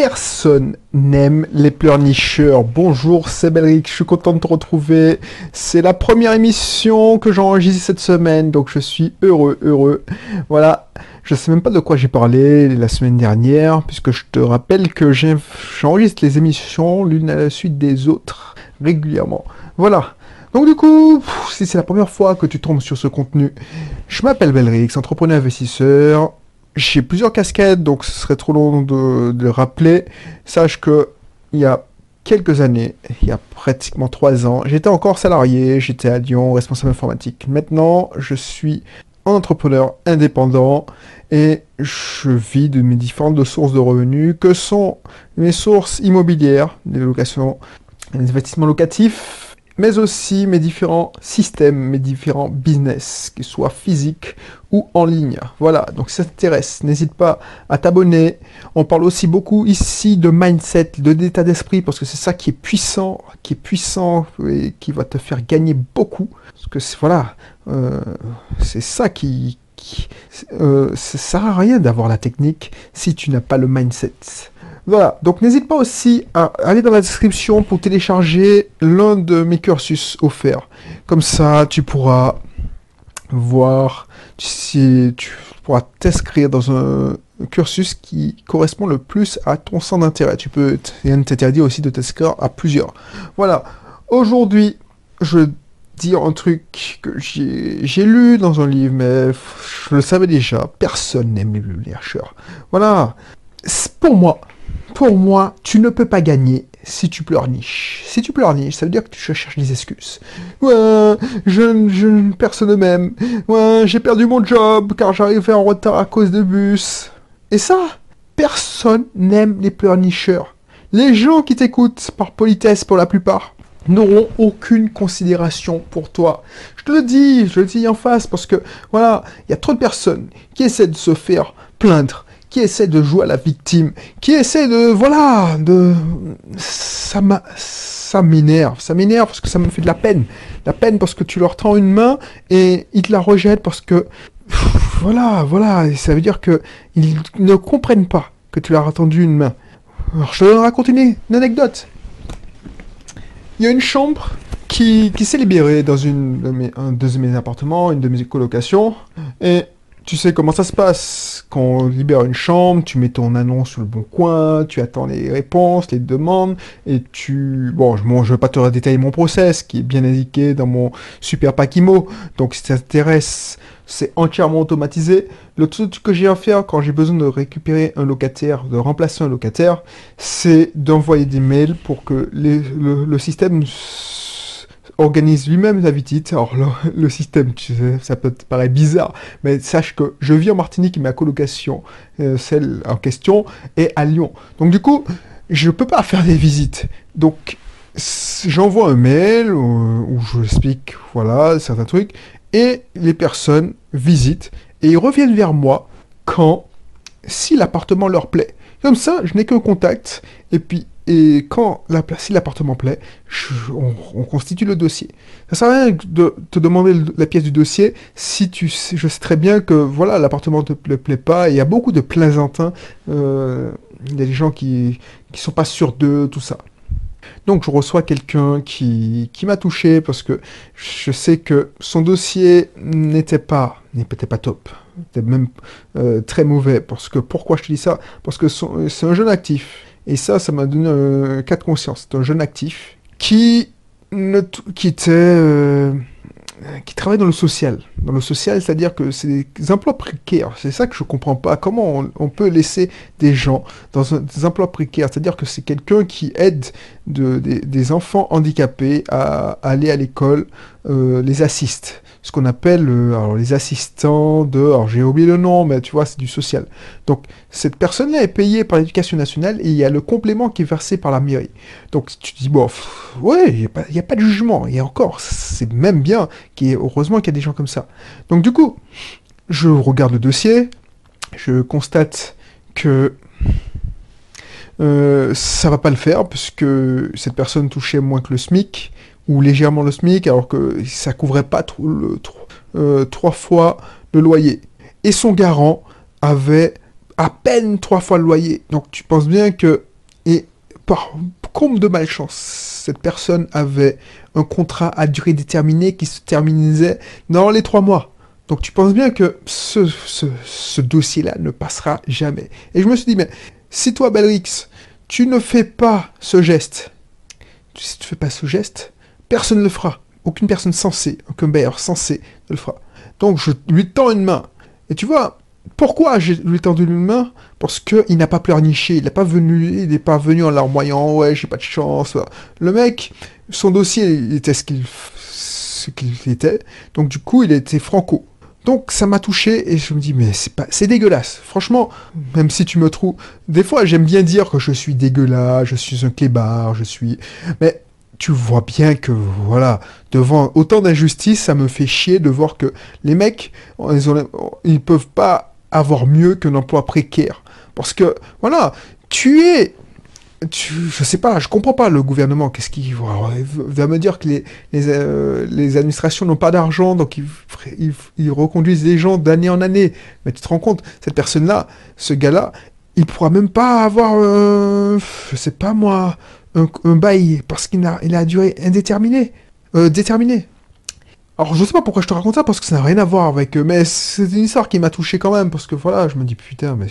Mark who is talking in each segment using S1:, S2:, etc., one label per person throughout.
S1: personne n'aime les pleurnicheurs. Bonjour, c'est Belric, je suis content de te retrouver. C'est la première émission que j'enregistre cette semaine, donc je suis heureux, heureux. Voilà, je sais même pas de quoi j'ai parlé la semaine dernière, puisque je te rappelle que j'enregistre les émissions l'une à la suite des autres régulièrement. Voilà. Donc du coup, si c'est la première fois que tu tombes sur ce contenu, je m'appelle Belrix, entrepreneur investisseur, j'ai plusieurs casquettes, donc ce serait trop long de, le rappeler. Sache que il y a quelques années, il y a pratiquement trois ans, j'étais encore salarié, j'étais à Lyon, responsable informatique. Maintenant, je suis entrepreneur indépendant et je vis de mes différentes sources de revenus que sont mes sources immobilières, les locations, les investissements locatifs, mais aussi mes différents systèmes, mes différents business, qu'ils soient physiques ou en ligne. Voilà, donc si ça t'intéresse, n'hésite pas à t'abonner. On parle aussi beaucoup ici de mindset, de d'état d'esprit, parce que c'est ça qui est puissant, qui est puissant et qui va te faire gagner beaucoup. Parce que voilà, euh, c'est ça qui... Euh, ça sert à rien d'avoir la technique si tu n'as pas le mindset. Voilà, donc n'hésite pas aussi à aller dans la description pour télécharger l'un de mes cursus offerts. Comme ça, tu pourras voir si tu pourras t'inscrire dans un cursus qui correspond le plus à ton centre d'intérêt. Tu peux, t'interdire aussi de t'inscrire à plusieurs. Voilà, aujourd'hui, je dire un truc que j'ai lu dans un livre, mais je le savais déjà, personne n'aime les chercheurs. Voilà, pour moi, pour moi, tu ne peux pas gagner si tu pleurniches. Si tu pleurniches, ça veut dire que tu cherches des excuses. Ouais, je, je personne ne m'aime. Ouais, j'ai perdu mon job car j'arrivais en retard à cause de bus. Et ça, personne n'aime les pleurnicheurs. Les gens qui t'écoutent par politesse pour la plupart n'auront aucune considération pour toi. Je te le dis, je le dis en face parce que voilà, il y a trop de personnes qui essaient de se faire plaindre qui essaie de jouer à la victime, qui essaie de, voilà, de, ça ça m'énerve, ça m'énerve parce que ça me fait de la peine, la peine parce que tu leur tends une main et ils te la rejettent parce que, voilà, voilà, ça veut dire que ils ne comprennent pas que tu leur as tendu une main. Alors je te raconte une, anecdote. Il y a une chambre qui, qui s'est libérée dans une un de mes appartements, une de mes colocations, et tu sais comment ça se passe. Quand on libère une chambre, tu mets ton annonce sur le bon coin, tu attends les réponses, les demandes, et tu... Bon, je ne vais pas te détailler mon process, qui est bien indiqué dans mon super Packimo. Donc si ça t'intéresse, c'est entièrement automatisé. Le truc que j'ai à faire quand j'ai besoin de récupérer un locataire, de remplacer un locataire, c'est d'envoyer des mails pour que le, le système organise lui-même sa visite. Alors le, système, tu sais, ça peut te paraître bizarre, mais sache que je vis en Martinique ma colocation, euh, celle en question, est à Lyon. Donc du coup, je peux pas faire des visites. Donc j'envoie un mail où, où je explique, voilà, certains trucs, et les personnes visitent et ils reviennent vers moi quand, si l'appartement leur plaît. Comme ça, je n'ai qu'un contact, et puis et quand si l'appartement plaît, on, constitue le dossier. Ça sert à rien de te demander la pièce du dossier si je sais très bien que voilà l'appartement ne te plaît, pas. Il y a beaucoup de plaisantins. Euh, il y a des gens qui ne sont pas sûrs d'eux, tout ça. Donc je reçois quelqu'un qui, m'a touché parce que je sais que son dossier n'était pas n'était pas top, était même euh, très mauvais. Pourquoi je te dis ça? Parce que c'est un jeune actif et ça, ça m'a donné un cas de conscience. C'est un jeune actif qui, ne qui était... Euh, qui travaille dans le social. Dans le social, c'est-à-dire que c'est des emplois précaires. C'est ça que je comprends pas. Comment on, peut laisser des gens dans des emplois précaires? C'est-à-dire que c'est quelqu'un qui aide de, des, enfants handicapés à, aller à l'école, euh, les assiste ce qu'on appelle euh, les assistants de... Alors j'ai oublié le nom, mais tu vois, c'est du social. Donc cette personne-là est payée par l'éducation nationale et il y a le complément qui est versé par la mairie. Donc tu te dis, bon, ouais, il n'y a, pas de jugement. Et encore, c'est même bien, qu'il heureusement qu'il y a des gens comme ça. Donc du coup, je regarde le dossier, je constate que euh, ça va pas le faire, puisque cette personne touchait moins que le SMIC ou légèrement le SMIC, alors que ça couvrait pas le, euh, trois fois le loyer. Et son garant avait à peine trois fois le loyer. Donc tu penses bien que par comble de malchance, cette personne avait un contrat à durée déterminée qui se terminait dans les trois mois. Donc tu penses bien que ce, ce, dossier-là ne passera jamais. Et je me suis dit, mais si toi, Belrix, tu ne fais pas ce geste, si tu ne fais pas ce geste, personne ne le fera. Aucune personne censée, aucun bailleur censé ne le fera. Donc je lui tends une main. Et tu vois, pourquoi je lui tendu une main? Parce qu'il n'a pas pleurniché, il n'est pas venu, il n'est pas venu en larmoyant, ouais, j'ai pas de chance. Le mec, son dossier était ce qu'il ce qu'il était, donc du coup, il était franco. Donc ça m'a touché et je me dis mais c'est pas c'est dégueulasse. Franchement, même si tu me trouves des fois j'aime bien dire que je suis dégueulasse, je suis un clébard, je suis mais tu vois bien que voilà, devant autant d'injustice, ça me fait chier de voir que les mecs ils, ont, ils peuvent pas avoir mieux qu'un emploi précaire parce que voilà, tu es tu, je sais pas, je comprends pas le gouvernement. Qu'est-ce qu'il va me dire que euh, les administrations n'ont pas d'argent, donc ils, ils, reconduisent les gens d'année en année. Mais tu te rends compte, cette personne-là, ce gars-là, il pourra même pas avoir, euh, je sais pas moi, un, bail parce qu'il a, il a duré indéterminée, euh, déterminé. Alors je sais pas pourquoi je te raconte ça parce que ça n'a rien à voir avec eux, mais c'est une histoire qui m'a touché quand même parce que voilà, je me dis putain, mais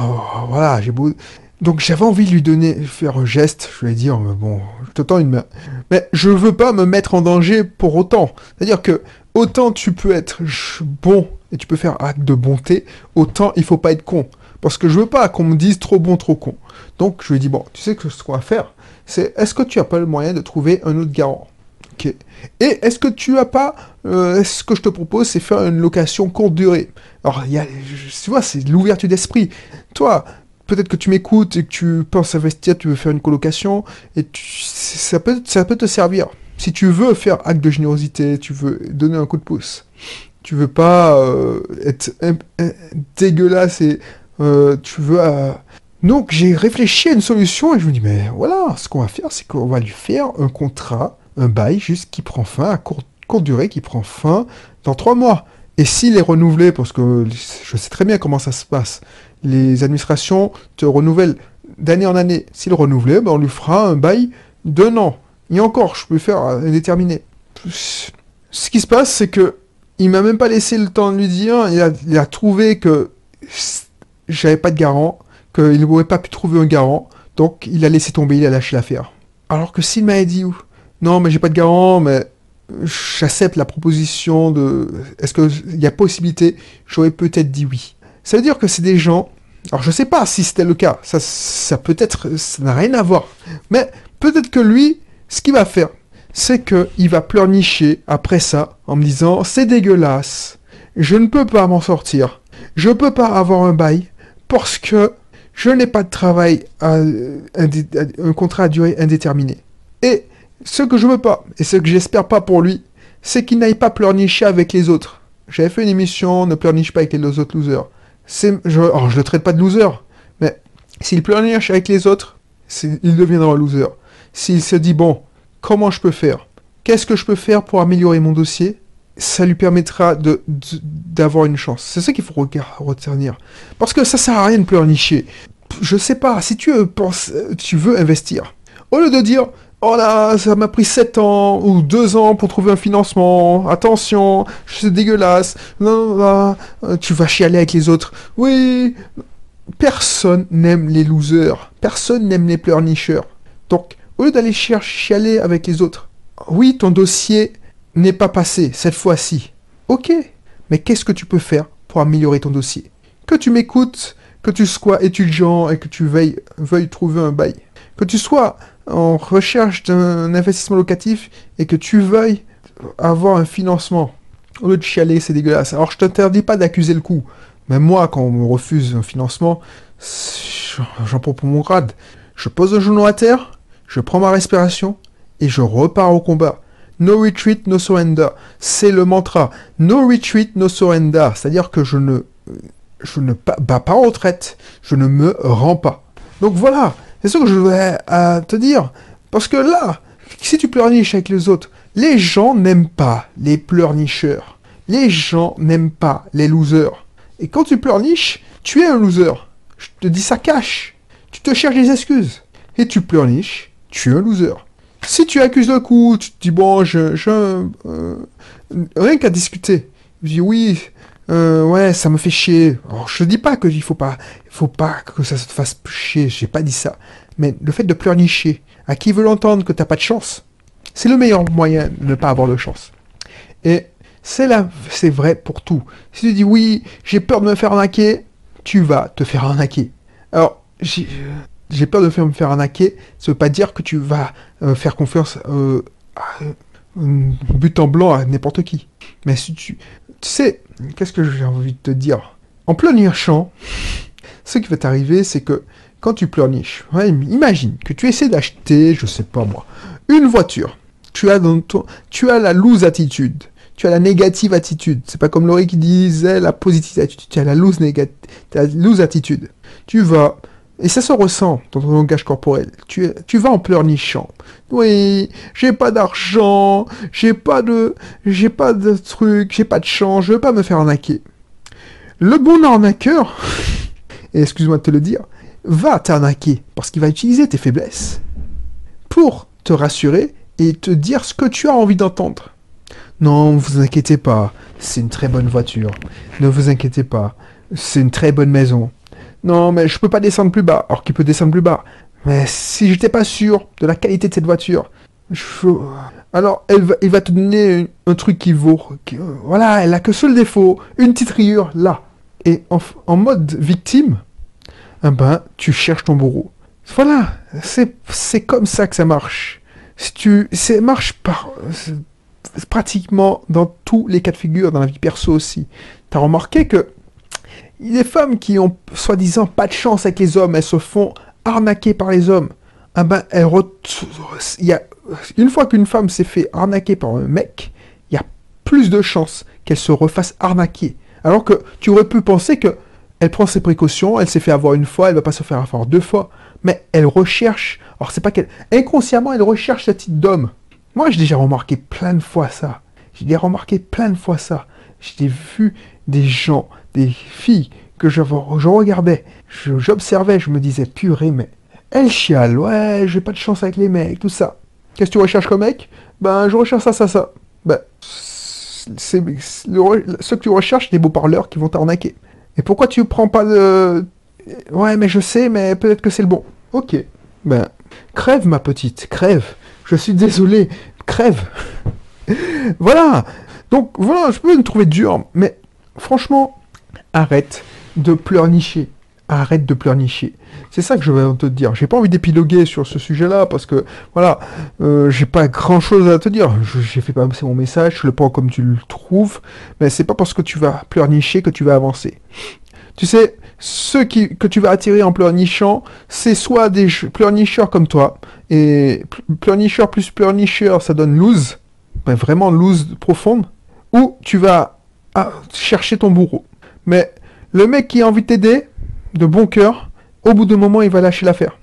S1: oh, voilà, j'ai beau. Donc j'avais envie de lui donner, faire un geste, je ai dit, oh, bon, je te tends une main. Mais je veux pas me mettre en danger pour autant. C'est-à-dire que autant tu peux être bon et tu peux faire acte de bonté, autant il faut pas être con. Parce que je veux pas qu'on me dise trop bon, trop con. Donc je lui dit, bon, tu sais que ce qu'on va faire, c'est est-ce que tu as pas le moyen de trouver un autre garant? Et est-ce que tu as pas, euh, ce que je te propose, c'est faire une location courte durée? Alors, y a, tu vois, c'est l'ouverture d'esprit. Toi, peut-être que tu m'écoutes et que tu penses investir, tu veux faire une colocation, et ça, peut, ça peut te servir. Si tu veux faire acte de générosité, tu veux donner un coup de pouce, tu veux pas euh, être dégueulasse et euh, tu veux... Euh, donc j'ai réfléchi à une solution et je me dis, mais voilà, ce qu'on va faire, c'est qu'on va lui faire un contrat, un bail, juste qui prend fin à courte, durée, qui prend fin dans trois mois. Et s'il est renouvelé, parce que je sais très bien comment ça se passe, les administrations te renouvellent d'année en année. S'il renouvelait, ben on lui fera un bail d'un an. Et encore, je peux faire indéterminé. Ce qui se passe, c'est que il m'a même pas laissé le temps de lui dire. Il a, trouvé que j'avais pas de garant, qu'il n'aurait pas pu trouver un garant. Donc il a laissé tomber, il a lâché l'affaire. Alors que s'il m'avait dit non, mais j'ai pas de garant, mais j'accepte la proposition de est-ce qu'il y a possibilité, j'aurais peut-être dit oui. Ça veut dire que c'est des gens alors je sais pas si c'était le cas, ça, ça peut être, ça n'a rien à voir. Mais peut-être que lui, ce qu'il va faire, c'est qu'il va pleurnicher après ça en me disant c'est dégueulasse, je ne peux pas m'en sortir, je peux pas avoir un bail parce que je n'ai pas de travail, à, un contrat à durée indéterminée. Et ce que je veux pas, et ce que j'espère pas pour lui, c'est qu'il n'aille pas pleurnicher avec les autres. J'avais fait une émission, ne pleurniche pas avec les autres losers je, oh, je le traite pas de loser, mais s'il pleurniche avec les autres, il deviendra un loser. S'il se dit, bon, comment je peux faire? Qu'est-ce que je peux faire pour améliorer mon dossier? Ça lui permettra de, d'avoir une chance. C'est ça qu'il faut retenir. Parce que ça sert à rien de pleurnicher. Je sais pas, si tu, penses, tu veux investir, au lieu de dire, Oh là, ça m'a pris 7 ans ou 2 ans pour trouver un financement. Attention, c'est dégueulasse. Non, là, euh, tu vas chialer avec les autres. Oui, personne n'aime les losers. Personne n'aime les pleurnicheurs. Donc, au lieu d'aller chialer avec les autres, oui, ton dossier n'est pas passé cette fois-ci. Ok, mais qu'est-ce que tu peux faire pour améliorer ton dossier? Que tu m'écoutes, que tu sois étudiant et que tu veuilles, trouver un bail. Que tu sois en recherche d'un investissement locatif et que tu veuilles avoir un financement, au lieu de chialer, c'est dégueulasse. Alors je t'interdis pas d'accuser le coup. Mais moi, quand on me refuse un financement, j'en prends mon grade. Je pose un genou à terre, je prends ma respiration et je repars au combat. No retreat, no surrender. C'est le mantra. No retreat, no surrender. C'est-à-dire que je ne, je ne bats pas en retraite. Je ne me rends pas. Donc voilà. C'est ce que je voudrais euh, te dire. Parce que là, si tu pleurniches avec les autres, les gens n'aiment pas les pleurnicheurs. Les gens n'aiment pas les losers. Et quand tu pleurniches, tu es un loser. Je te dis ça cache. Tu te cherches des excuses. et tu pleurniches, tu es un loser. Si tu accuses le coup, tu te dis bon, je, je euh, rien qu'à discuter. Je dis oui, euh, ouais, ça me fait chier. Alors, je te dis pas que il faut pas, faut pas que ça se fasse chier. J'ai pas dit ça. Mais le fait de pleurnicher, à qui veut l'entendre que t'as pas de chance, c'est le meilleur moyen de ne pas avoir de chance. Et c'est là, c'est vrai pour tout. Si tu dis oui, j'ai peur de me faire arnaquer, tu vas te faire arnaquer. Alors, j'ai peur de me faire arnaquer, ça veut pas dire que tu vas euh, faire confiance euh, à, but en blanc à n'importe qui. Mais si tu, tu sais, qu'est-ce que j'ai envie de te dire? En pleurnichant, ce qui va t'arriver, c'est que quand tu pleurniches, imagine que tu essaies d'acheter, je sais pas moi, une voiture. Tu as, dans ton, tu as la loose attitude. Tu as la négative attitude. C'est pas comme Laurie qui disait la positive attitude. Tu as la loose, la loose attitude. Tu vas et ça se ressent dans ton langage corporel. Tu, vas en pleurnichant. Oui, j'ai pas d'argent, j'ai pas de, j'ai pas de truc, j'ai pas de chance, je veux pas me faire arnaquer. Le bon arnaqueur, et excuse-moi de te le dire, va t'arnaquer parce qu'il va utiliser tes faiblesses pour te rassurer et te dire ce que tu as envie d'entendre. Non, vous inquiétez pas, c'est une très bonne voiture. Ne vous inquiétez pas, c'est une très bonne maison. Non, mais je peux pas descendre plus bas. Alors qu'il peut descendre plus bas? Mais si j'étais pas sûr de la qualité de cette voiture, alors elle va, il va te donner un, truc qui vaut. voilà, elle a que seul défaut, une petite rayure là. Et en, mode victime, eh ben, tu cherches ton bourreau. Voilà, c'est comme ça que ça marche. Si tu, ça marche par, pratiquement dans tous les cas de figure, dans la vie perso aussi. T'as remarqué que les femmes qui ont soi-disant pas de chance avec les hommes, elles se font arnaquer par les hommes. Ah ben, elles y a... une fois qu'une femme s'est fait arnaquer par un mec, il y a plus de chances qu'elle se refasse arnaquer. Alors que tu aurais pu penser que elle prend ses précautions, elle s'est fait avoir une fois, elle va pas se faire avoir deux fois, mais elle recherche. Alors c'est pas qu'elle inconsciemment elle recherche ce type d'homme. Moi j'ai déjà remarqué plein de fois ça. J'ai déjà remarqué plein de fois ça. J'ai vu des gens, des filles que je, regardais, j'observais, je, me disais, purée, mais elle chiale, ouais, j'ai pas de chance avec les mecs, tout ça. Qu'est-ce que tu recherches comme mec? Ben, je recherche ça, ça, ça. Ben, c'est ce que tu recherches, des beaux parleurs qui vont t'arnaquer. Et pourquoi tu prends pas de... Ouais, mais je sais, mais peut-être que c'est le bon. Ok. Ben, crève, ma petite, crève. Je suis désolé, crève. voilà. Donc, voilà, je peux me trouver dur, mais franchement, arrête de pleurnicher. Arrête de pleurnicher. C'est ça que je vais te dire. J'ai pas envie d'épiloguer sur ce sujet-là parce que voilà, euh, j'ai pas grand-chose à te dire. J'ai fait passer mon message, je le prends comme tu le trouves, mais c'est pas parce que tu vas pleurnicher que tu vas avancer. Tu sais, ceux qui, que tu vas attirer en pleurnichant, c'est soit des pleurnicheurs comme toi, et pleurnicheur plus pleurnicheur, ça donne loose, ben vraiment loose profonde, ou tu vas ah, chercher ton bourreau. Mais le mec qui a envie de t'aider, de bon cœur, au bout d'un moment, il va lâcher l'affaire.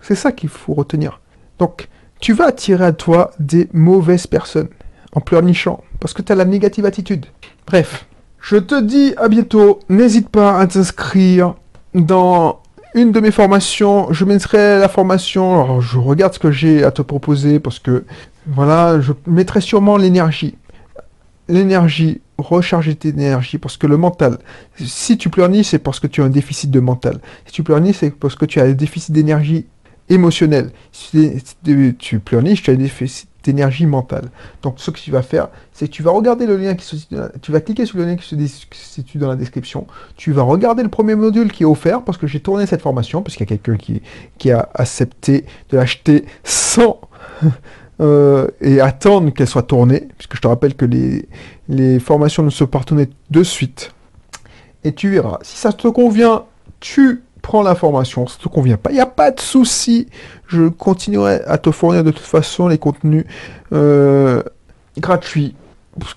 S1: C'est ça qu'il faut retenir. Donc, tu vas attirer à toi des mauvaises personnes en pleurnichant, parce que tu as la négative attitude. Bref, je te dis à bientôt. N'hésite pas à t'inscrire dans une de mes formations. Je mettrai la formation. Alors, je regarde ce que j'ai à te proposer parce que voilà, je mettrai sûrement l'énergie l'énergie, recharger tes énergies, parce que le mental, si tu pleurniches, c'est parce que tu as un déficit de mental. Si tu pleurniches, c'est parce que tu as un déficit d'énergie émotionnelle. Si tu pleurniches, tu as un déficit d'énergie mentale. Donc ce que tu vas faire, c'est que tu vas regarder le lien qui se tu vas cliquer sur le lien qui se situe dans la description, tu vas regarder le premier module qui est offert, parce que j'ai tourné cette formation, parce qu'il y a quelqu'un qui, qui a accepté de l'acheter sans... Euh, et attendre qu'elle soit tournée, puisque je te rappelle que les, les formations ne se pas tournées de suite. Et tu verras. Si ça te convient, tu prends la formation. Si ça te convient pas, il n'y a pas de souci. Je continuerai à te fournir de toute façon les contenus euh, gratuits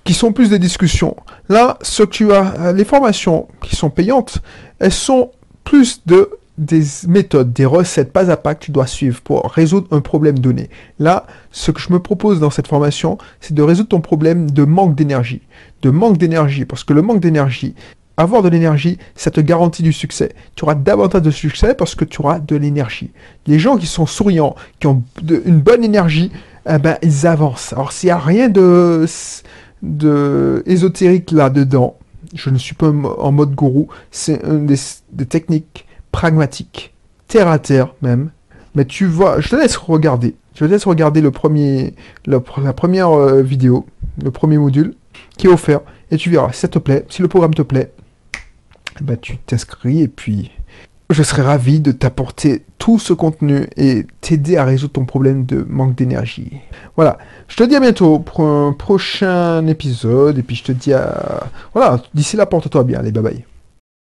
S1: qui sont plus des discussions. Là, ce que tu as, les formations qui sont payantes, elles sont plus de des méthodes, des recettes pas à pas que tu dois suivre pour résoudre un problème donné. Là, ce que je me propose dans cette formation, c'est de résoudre ton problème de manque d'énergie. De manque d'énergie, parce que le manque d'énergie, avoir de l'énergie, ça te garantit du succès. Tu auras davantage de succès parce que tu auras de l'énergie. Les gens qui sont souriants, qui ont une bonne énergie, eh ben, ils avancent. Alors s'il n'y a rien de, de ésotérique là-dedans, je ne suis pas en mode gourou, c'est une des, techniques pragmatiques, terre à terre même. Mais tu vois, je te laisse regarder. Je te laisse regarder le premier, la, première euh, vidéo, le premier module qui est offert. Et tu verras, si ça te plaît, si le programme te plaît, bah, tu t'inscris et puis je serai ravi de t'apporter tout ce contenu et t'aider à résoudre ton problème de manque d'énergie. Voilà, je te dis à bientôt pour un prochain épisode et puis je te dis à... Voilà, d'ici là, porte-toi bien, allez, bye bye.